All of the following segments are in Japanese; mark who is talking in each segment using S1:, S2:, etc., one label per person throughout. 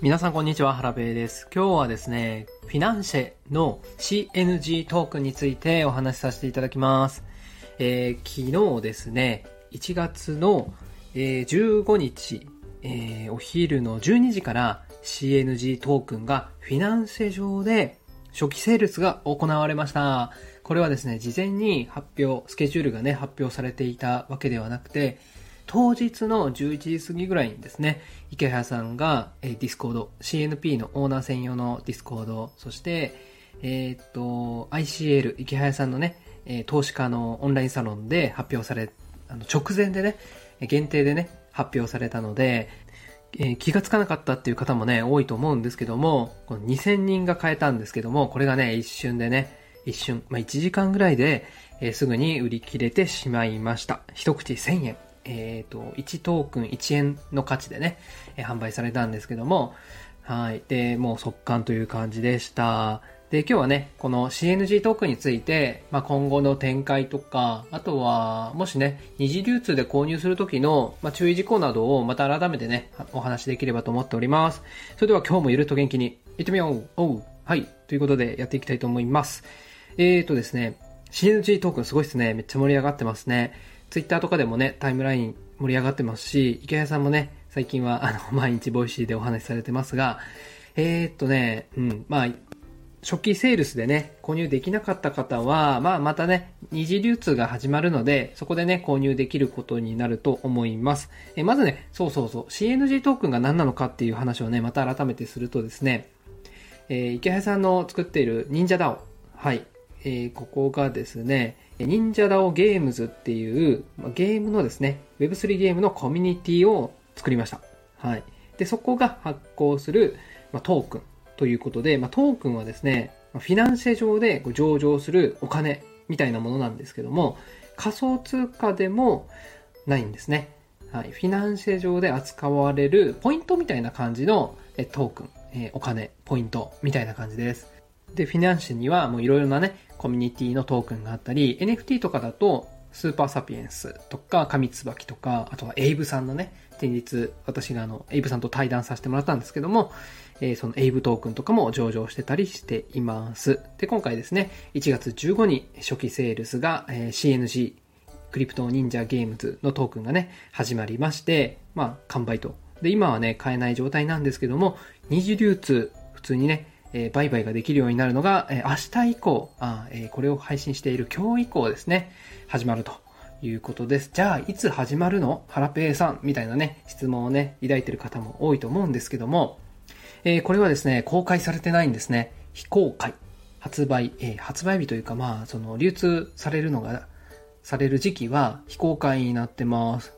S1: 皆さんこんにちは、原部です。今日はですね、フィナンシェの CNG トークンについてお話しさせていただきます。えー、昨日ですね、1月の、えー、15日、えー、お昼の12時から CNG トークンがフィナンシェ上で初期セールスが行われました。これはですね、事前に発表、スケジュールがね、発表されていたわけではなくて、当日の11時過ぎぐらいにですね、イケハヤさんが、 Discord、CNP のオーナー専用の Discord、そして、えー、っと、ICL、イケハヤさんのね、投資家のオンラインサロンで発表され、あの直前でね、限定でね、発表されたので、え、気がつかなかったっていう方もね、多いと思うんですけども、この2000人が買えたんですけども、これがね、一瞬でね、一瞬、まあ、1時間ぐらいで、え、すぐに売り切れてしまいました。一口1000円。えっ、ー、と、1トークン1円の価値でね、えー、販売されたんですけども、はい。で、もう速乾という感じでした。で、今日はね、この CNG トークンについて、まあ、今後の展開とか、あとは、もしね、二次流通で購入するときの、まあ、注意事項などをまた改めてね、お話しできればと思っております。それでは今日もゆるっと元気に行ってみようおうはい。ということでやっていきたいと思います。えーとですね、CNG トークンすごいですね。めっちゃ盛り上がってますね。Twitter とかでもね、タイムライン盛り上がってますし、イケハヤさんもね、最近はあの、毎日 Voicy でお話しされてますが、えー、っとね、うん、まあ、初期セールスでね、購入できなかった方は、まあまたね、二次流通が始まるので、そこでね、購入できることになると思います。えまずね、そうそうそう、CNG トークンが何なのかっていう話をね、また改めてするとですね、えー、池谷さんの作っている忍者 DAO。はい。えー、ここがですね、忍者 DAO ゲームズっていう、まゲームのですね、Web3 ゲームのコミュニティを作りました。はい。で、そこが発行する、まトークンということで、まトークンはですね、フィナンシェ上で上場するお金みたいなものなんですけども、仮想通貨でもないんですね。はい。フィナンシェ上で扱われるポイントみたいな感じのトークン、えお金、ポイントみたいな感じです。で、フィナンシェにはもういろいろなね、コミュニティのトークンがあったり、NFT とかだと、スーパーサピエンスとか、神椿とか、あとはエイブさんのね、先日私があの、エイブさんと対談させてもらったんですけども、えー、そのエイブトークンとかも上場してたりしています。で、今回ですね、1月15に初期セールスが、えー、CNG、クリプト忍者ゲームズのトークンがね、始まりまして、まあ、完売と。で、今はね、買えない状態なんですけども、二次流通、普通にね、えー、売買ができるようになるのが、えー、明日以降あ、えー、これを配信している今日以降ですね、始まるということです。じゃあ、いつ始まるの？ハラペーさんみたいなね、質問をね、抱いてる方も多いと思うんですけども、えー、これはですね、公開されてないんですね。非公開。発売、えー、発売日というか、まあ、その、流通されるのが、される時期は非公開になってます。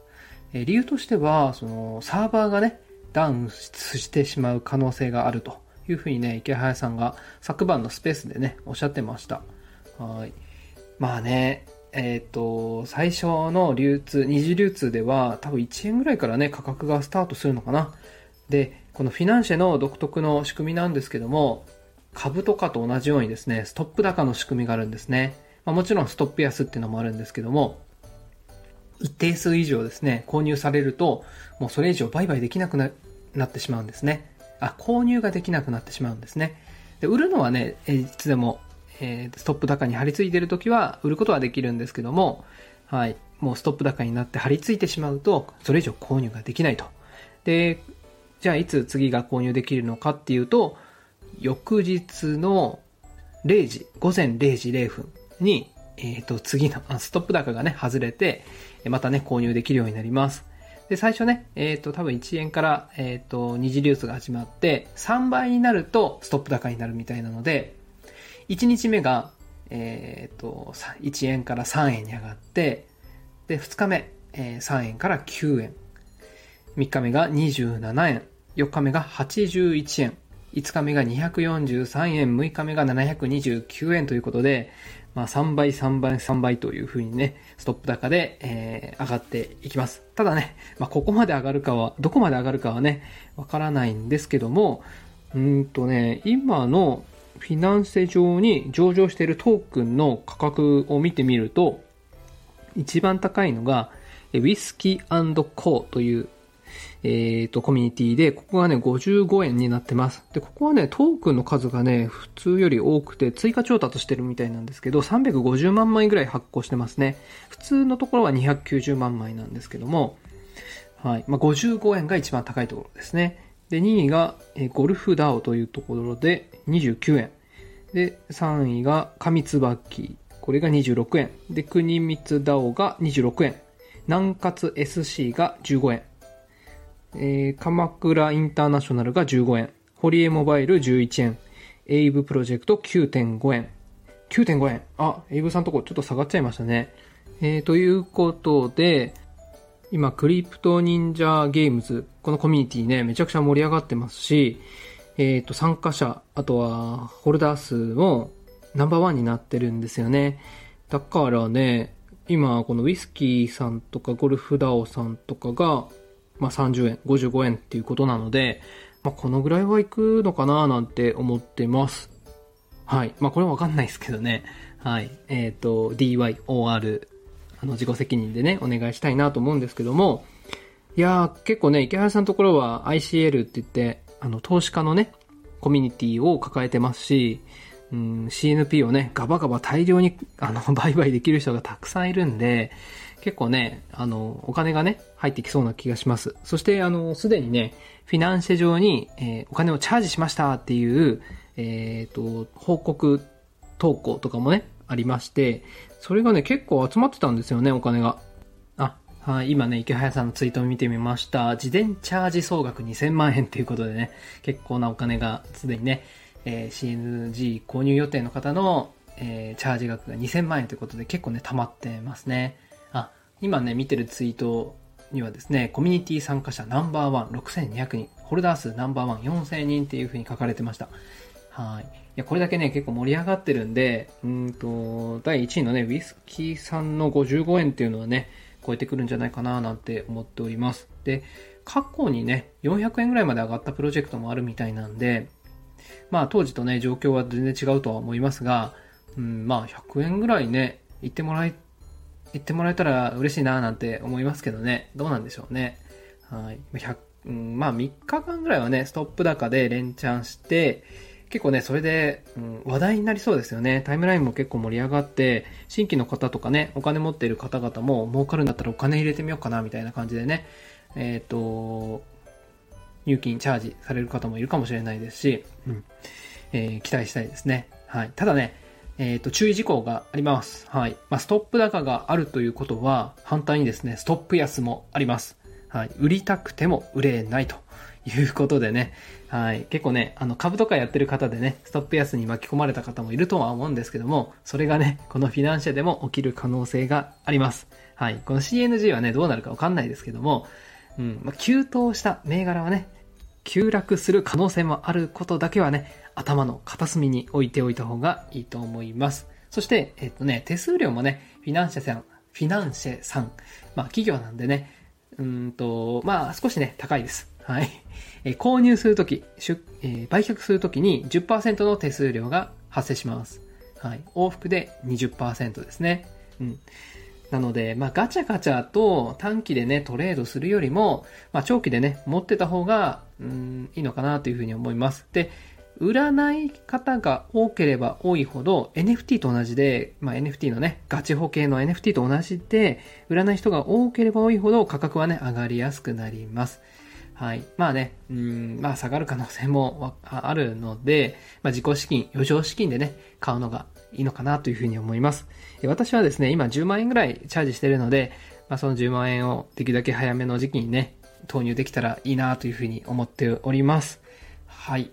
S1: えー、理由としては、その、サーバーがね、ダウンしてしまう可能性があると。いうふうにね、池早さんが昨晩のスペースでね、おっしゃってました。はい。まあね、えっ、ー、と、最初の流通、二次流通では多分1円ぐらいからね、価格がスタートするのかな。で、このフィナンシェの独特の仕組みなんですけども、株とかと同じようにですね、ストップ高の仕組みがあるんですね。まあ、もちろんストップ安っていうのもあるんですけども、一定数以上ですね、購入されると、もうそれ以上売買できなくなってしまうんですね。あ、購入ができなくなってしまうんですね。で、売るのはね、いつでも、えー、ストップ高に張り付いてるときは売ることはできるんですけども、はい、もうストップ高になって張り付いてしまうと、それ以上購入ができないと。で、じゃあいつ次が購入できるのかっていうと、翌日の0時、午前0時0分に、えっ、ー、と、次の、ストップ高がね、外れて、またね、購入できるようになります。で、最初ね、えっ、ー、と、多分1円から、えっ、ー、と、二次流通が始まって、3倍になるとストップ高になるみたいなので、1日目が、えっ、ー、と、1円から3円に上がって、で、2日目、えー、3円から9円。3日目が27円。4日目が81円。5日目が243円。6日目が729円ということで、まあ、3倍、3倍、3倍というふうにね、ストップ高で、えー、上がっていきます。ただね、まあ、ここまで上がるかは、どこまで上がるかはね、わからないんですけども、うんとね、今のフィナンセ上に上場しているトークンの価格を見てみると、一番高いのが、ウィスキーコーという、えっ、ー、と、コミュニティで、ここがね、55円になってます。で、ここはね、トークンの数がね、普通より多くて、追加調達してるみたいなんですけど、350万枚ぐらい発行してますね。普通のところは290万枚なんですけども、はい。まあ、55円が一番高いところですね。で、2位が、えゴルフダオというところで29円。で、3位が上椿。これが26円。で、国光ダオが26円。南葛 SC が15円。えー、鎌倉インターナショナルが15円。堀江モバイル11円。エイブプロジェクト9.5円。9.5円。あ、エイブさんとこちょっと下がっちゃいましたね。えー、ということで、今、クリプト忍者ゲームズ、このコミュニティね、めちゃくちゃ盛り上がってますし、えっ、ー、と、参加者、あとは、ホルダー数もナンバーワンになってるんですよね。だからね、今、このウィスキーさんとかゴルフダオさんとかが、まあ、30円、55円っていうことなので、まあ、このぐらいはいくのかななんて思ってます。はい。まあ、これはわかんないですけどね。はい。えっ、ー、と、DYOR、あの、自己責任でね、お願いしたいなと思うんですけども、いやー、結構ね、池原さんのところは ICL って言って、あの、投資家のね、コミュニティを抱えてますし、うん、CNP をね、ガバガバ大量に、あの、売買できる人がたくさんいるんで、結構ね、あの、お金がね、入ってきそうな気がします。そして、あの、すでにね、フィナンシェ上に、えー、お金をチャージしましたっていう、えっ、ー、と、報告投稿とかもね、ありまして、それがね、結構集まってたんですよね、お金が。あ、はい、今ね、池早さんのツイートを見てみました。自伝チャージ総額2000万円ということでね、結構なお金がすでにね、えー、CNG 購入予定の方の、えー、チャージ額が2000万円ということで結構ね、溜まってますね。今ね、見てるツイートにはですね、コミュニティ参加者ナンバーワン6200人、ホルダー数ナンバーワン4000人っていう風に書かれてました。はい。いや、これだけね、結構盛り上がってるんで、うんと、第1位のね、ウィスキーさんの55円っていうのはね、超えてくるんじゃないかななんて思っております。で、過去にね、400円ぐらいまで上がったプロジェクトもあるみたいなんで、まあ当時とね、状況は全然違うとは思いますが、うん、まあ100円ぐらいね、言ってもらい、言ってもらえたら嬉しいななんて思いますけどね、どうなんでしょうね。はい。100うん、まあ3日間ぐらいはね、ストップ高で連チャンして、結構ね、それで、うん、話題になりそうですよね。タイムラインも結構盛り上がって、新規の方とかね、お金持っている方々も儲かるんだったらお金入れてみようかな、みたいな感じでね、えっ、ー、と、入金チャージされる方もいるかもしれないですし、うん、えー、期待したいですね。はい。ただね、えっ、ー、と、注意事項があります。はい。まあ、ストップ高があるということは、反対にですね、ストップ安もあります。はい。売りたくても売れないということでね、はい。結構ね、あの、株とかやってる方でね、ストップ安に巻き込まれた方もいるとは思うんですけども、それがね、このフィナンシェでも起きる可能性があります。はい。この CNG はね、どうなるかわかんないですけども、うん、まあ、急騰した銘柄はね、急落する可能性もあることだけはね、頭の片隅に置いておいた方がいいと思います。そして、えっとね、手数料もね、フィナンシェさん、フィナンシェさん、まあ企業なんでね、うんと、まあ少しね、高いです。はい。え、購入するとき、えー、売却するときに10%の手数料が発生します。はい。往復で20%ですね。うん。なので、まあ、ガチャガチャと短期でね、トレードするよりも、まあ、長期でね、持ってた方が、うん、いいのかなというふうに思います。で、売らない方が多ければ多いほど NFT と同じで、まあ、NFT のね、ガチ保険の NFT と同じで、売らない人が多ければ多いほど価格はね、上がりやすくなります。はい。まあね、うん、まあ下がる可能性もあるので、まあ自己資金、余剰資金でね、買うのがいいのかなというふうに思います。私はですね、今10万円ぐらいチャージしてるので、まあその10万円をできるだけ早めの時期にね、投入できたらいいなというふうに思っております。はい。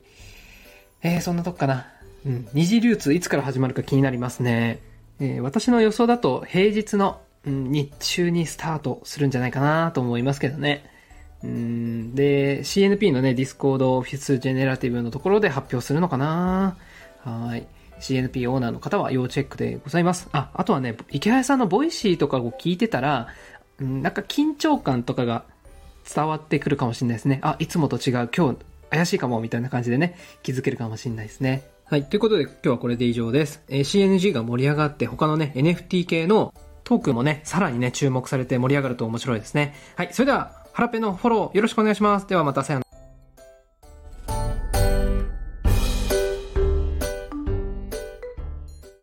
S1: えー、そんなとこかな。うん。二次流通いつから始まるか気になりますね。えー、私の予想だと平日の、うん、日中にスタートするんじゃないかなと思いますけどね。うんで、CNP のね、 Discordオフィスジェネラティブのところで発表するのかなはい。CNP オーナーの方は要チェックでございます。あ、あとはね、イケハヤさんの Voicy とかを聞いてたら、うんなんか緊張感とかが伝わってくるかもしれないですね。あ、いつもと違う、今日怪しいかも、みたいな感じでね、気づけるかもしれないですね。はい。ということで、今日はこれで以上です。えー、CNG が盛り上がって、他のね、NFT 系のトークもね、さらにね、注目されて盛り上がると面白いですね。はい。それでは、ハラペのフォローよろしくお願いします。ではまたさよなら。